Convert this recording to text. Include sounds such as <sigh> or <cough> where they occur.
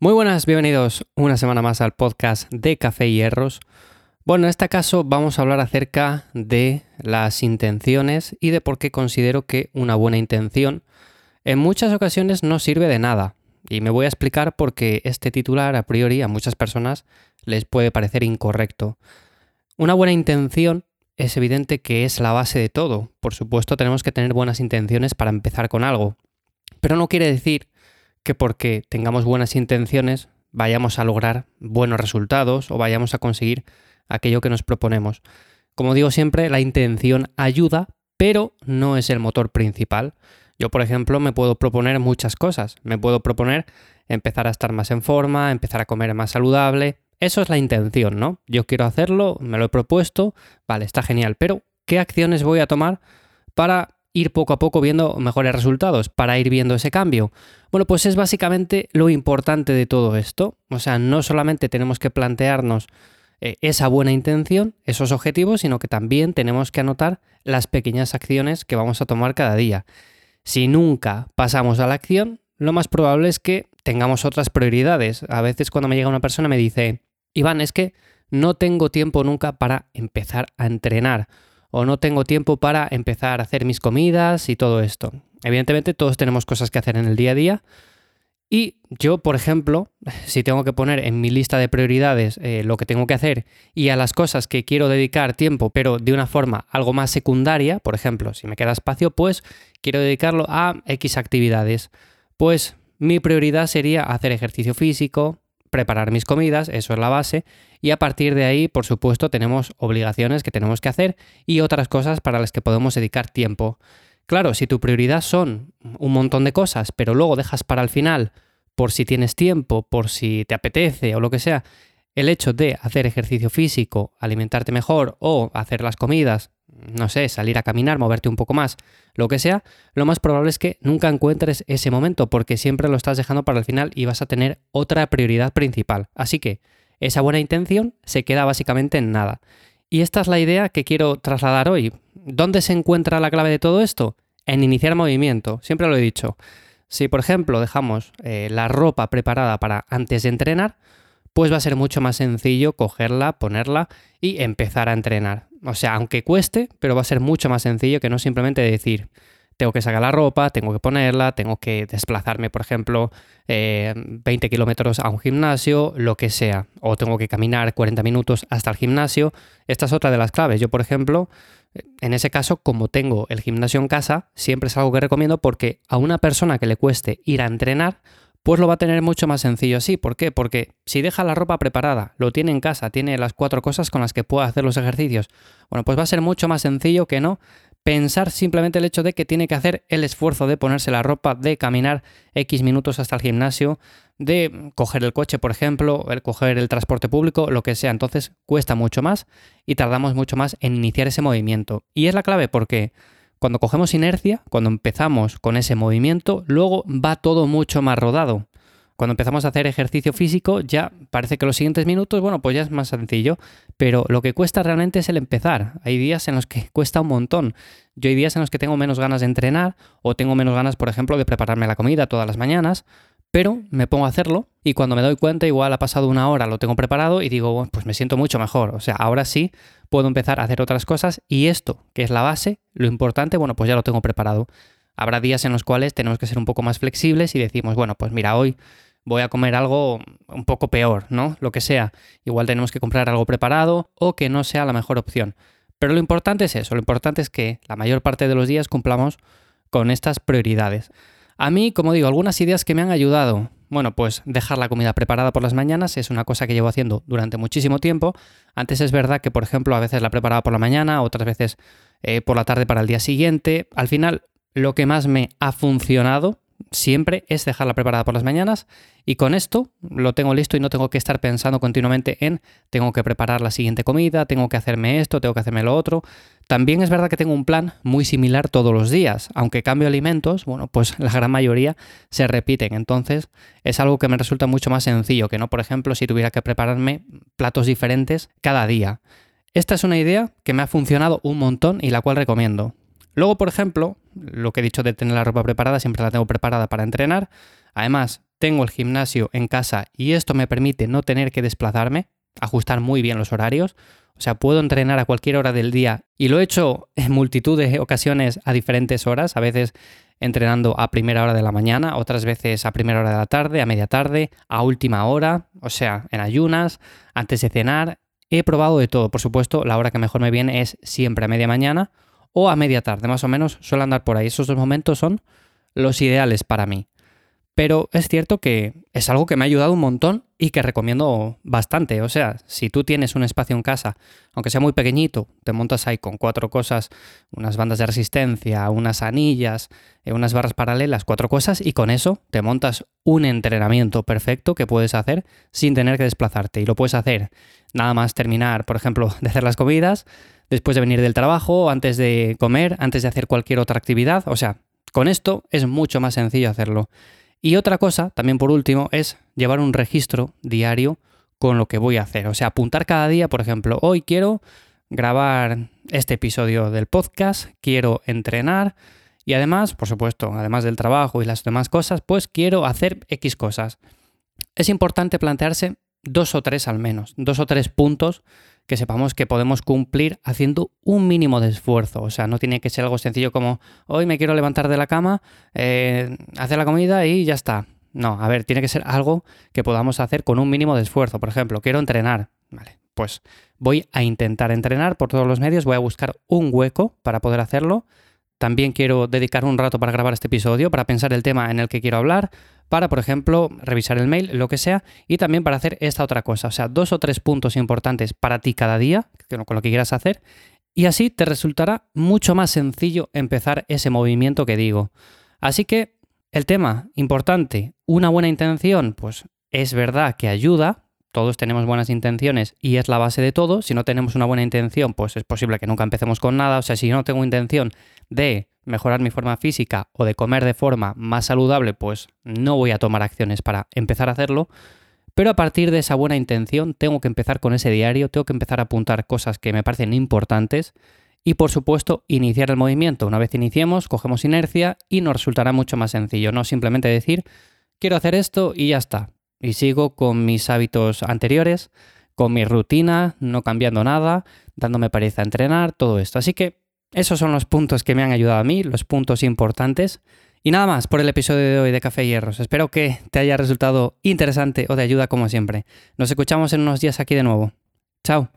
Muy buenas, bienvenidos una semana más al podcast de Café y Hierros. Bueno, en este caso vamos a hablar acerca de las intenciones y de por qué considero que una buena intención en muchas ocasiones no sirve de nada. Y me voy a explicar por qué este titular a priori a muchas personas les puede parecer incorrecto. Una buena intención es evidente que es la base de todo. Por supuesto tenemos que tener buenas intenciones para empezar con algo. Pero no quiere decir que porque tengamos buenas intenciones vayamos a lograr buenos resultados o vayamos a conseguir aquello que nos proponemos. Como digo siempre, la intención ayuda, pero no es el motor principal. Yo, por ejemplo, me puedo proponer muchas cosas. Me puedo proponer empezar a estar más en forma, empezar a comer más saludable. Eso es la intención, ¿no? Yo quiero hacerlo, me lo he propuesto, vale, está genial, pero ¿qué acciones voy a tomar para ir poco a poco viendo mejores resultados, para ir viendo ese cambio? Bueno, pues es básicamente lo importante de todo esto. O sea, no solamente tenemos que plantearnos eh, esa buena intención, esos objetivos, sino que también tenemos que anotar las pequeñas acciones que vamos a tomar cada día. Si nunca pasamos a la acción, lo más probable es que tengamos otras prioridades. A veces cuando me llega una persona me dice, Iván, es que no tengo tiempo nunca para empezar a entrenar o no tengo tiempo para empezar a hacer mis comidas y todo esto. Evidentemente todos tenemos cosas que hacer en el día a día y yo, por ejemplo, <laughs> si tengo que poner en mi lista de prioridades eh, lo que tengo que hacer y a las cosas que quiero dedicar tiempo, pero de una forma algo más secundaria, por ejemplo, si me queda espacio, pues quiero dedicarlo a X actividades. Pues mi prioridad sería hacer ejercicio físico, preparar mis comidas, eso es la base, y a partir de ahí, por supuesto, tenemos obligaciones que tenemos que hacer y otras cosas para las que podemos dedicar tiempo. Claro, si tu prioridad son un montón de cosas, pero luego dejas para el final, por si tienes tiempo, por si te apetece o lo que sea, el hecho de hacer ejercicio físico, alimentarte mejor o hacer las comidas, no sé, salir a caminar, moverte un poco más, lo que sea, lo más probable es que nunca encuentres ese momento porque siempre lo estás dejando para el final y vas a tener otra prioridad principal. Así que esa buena intención se queda básicamente en nada. Y esta es la idea que quiero trasladar hoy. ¿Dónde se encuentra la clave de todo esto? En iniciar movimiento, siempre lo he dicho. Si por ejemplo dejamos eh, la ropa preparada para antes de entrenar, pues va a ser mucho más sencillo cogerla, ponerla y empezar a entrenar. O sea, aunque cueste, pero va a ser mucho más sencillo que no simplemente decir, tengo que sacar la ropa, tengo que ponerla, tengo que desplazarme, por ejemplo, 20 eh, kilómetros a un gimnasio, lo que sea, o tengo que caminar 40 minutos hasta el gimnasio. Esta es otra de las claves. Yo, por ejemplo, en ese caso, como tengo el gimnasio en casa, siempre es algo que recomiendo porque a una persona que le cueste ir a entrenar, pues lo va a tener mucho más sencillo así. ¿Por qué? Porque si deja la ropa preparada, lo tiene en casa, tiene las cuatro cosas con las que puede hacer los ejercicios, bueno, pues va a ser mucho más sencillo que no pensar simplemente el hecho de que tiene que hacer el esfuerzo de ponerse la ropa, de caminar X minutos hasta el gimnasio, de coger el coche, por ejemplo, el coger el transporte público, lo que sea. Entonces cuesta mucho más y tardamos mucho más en iniciar ese movimiento. Y es la clave porque cuando cogemos inercia, cuando empezamos con ese movimiento, luego va todo mucho más rodado. Cuando empezamos a hacer ejercicio físico, ya parece que los siguientes minutos, bueno, pues ya es más sencillo, pero lo que cuesta realmente es el empezar. Hay días en los que <laughs> cuesta un montón. Yo hay días en los que tengo menos ganas de entrenar o tengo menos ganas, por ejemplo, de prepararme la comida todas las mañanas, pero me pongo a hacerlo y cuando me doy cuenta, igual ha pasado una hora, lo tengo preparado y digo, bueno, pues me siento mucho mejor. O sea, ahora sí puedo empezar a hacer otras cosas y esto, que es la base, lo importante, bueno, pues ya lo tengo preparado. Habrá días en los cuales tenemos que ser un poco más flexibles y decimos, bueno, pues mira, hoy voy a comer algo un poco peor, ¿no? Lo que sea. Igual tenemos que comprar algo preparado o que no sea la mejor opción. Pero lo importante es eso, lo importante es que la mayor parte de los días cumplamos con estas prioridades. A mí, como digo, algunas ideas que me han ayudado. Bueno, pues dejar la comida preparada por las mañanas es una cosa que llevo haciendo durante muchísimo tiempo. Antes es verdad que, por ejemplo, a veces la preparaba por la mañana, otras veces eh, por la tarde para el día siguiente. Al final, lo que más me ha funcionado siempre es dejarla preparada por las mañanas y con esto lo tengo listo y no tengo que estar pensando continuamente en tengo que preparar la siguiente comida, tengo que hacerme esto, tengo que hacerme lo otro. También es verdad que tengo un plan muy similar todos los días, aunque cambio alimentos, bueno, pues la gran mayoría se repiten, entonces es algo que me resulta mucho más sencillo que no, por ejemplo, si tuviera que prepararme platos diferentes cada día. Esta es una idea que me ha funcionado un montón y la cual recomiendo. Luego, por ejemplo, lo que he dicho de tener la ropa preparada, siempre la tengo preparada para entrenar. Además, tengo el gimnasio en casa y esto me permite no tener que desplazarme, ajustar muy bien los horarios. O sea, puedo entrenar a cualquier hora del día y lo he hecho en multitud de ocasiones a diferentes horas, a veces entrenando a primera hora de la mañana, otras veces a primera hora de la tarde, a media tarde, a última hora, o sea, en ayunas, antes de cenar. He probado de todo, por supuesto, la hora que mejor me viene es siempre a media mañana o a media tarde, más o menos suelo andar por ahí. Esos dos momentos son los ideales para mí. Pero es cierto que es algo que me ha ayudado un montón y que recomiendo bastante. O sea, si tú tienes un espacio en casa, aunque sea muy pequeñito, te montas ahí con cuatro cosas, unas bandas de resistencia, unas anillas, eh, unas barras paralelas, cuatro cosas, y con eso te montas un entrenamiento perfecto que puedes hacer sin tener que desplazarte. Y lo puedes hacer nada más terminar, por ejemplo, <laughs> de hacer las comidas, después de venir del trabajo, antes de comer, antes de hacer cualquier otra actividad. O sea, con esto es mucho más sencillo hacerlo. Y otra cosa, también por último, es llevar un registro diario con lo que voy a hacer. O sea, apuntar cada día, por ejemplo, hoy quiero grabar este episodio del podcast, quiero entrenar y además, por supuesto, además del trabajo y las demás cosas, pues quiero hacer X cosas. Es importante plantearse dos o tres al menos, dos o tres puntos que sepamos que podemos cumplir haciendo un mínimo de esfuerzo. O sea, no tiene que ser algo sencillo como hoy me quiero levantar de la cama, eh, hacer la comida y ya está. No, a ver, tiene que ser algo que podamos hacer con un mínimo de esfuerzo. Por ejemplo, quiero entrenar. Vale, pues voy a intentar entrenar por todos los medios, voy a buscar un hueco para poder hacerlo. También quiero dedicar un rato para grabar este episodio, para pensar el tema en el que quiero hablar, para, por ejemplo, revisar el mail, lo que sea, y también para hacer esta otra cosa. O sea, dos o tres puntos importantes para ti cada día, con lo que quieras hacer, y así te resultará mucho más sencillo empezar ese movimiento que digo. Así que el tema importante, una buena intención, pues es verdad que ayuda, todos tenemos buenas intenciones y es la base de todo. Si no tenemos una buena intención, pues es posible que nunca empecemos con nada. O sea, si yo no tengo intención de mejorar mi forma física o de comer de forma más saludable, pues no voy a tomar acciones para empezar a hacerlo. Pero a partir de esa buena intención tengo que empezar con ese diario, tengo que empezar a apuntar cosas que me parecen importantes y por supuesto iniciar el movimiento. Una vez iniciemos, cogemos inercia y nos resultará mucho más sencillo, no simplemente decir quiero hacer esto y ya está. Y sigo con mis hábitos anteriores, con mi rutina, no cambiando nada, dándome pereza a entrenar, todo esto. Así que esos son los puntos que me han ayudado a mí, los puntos importantes. Y nada más por el episodio de hoy de Café Hierros. Espero que te haya resultado interesante o de ayuda como siempre. Nos escuchamos en unos días aquí de nuevo. Chao.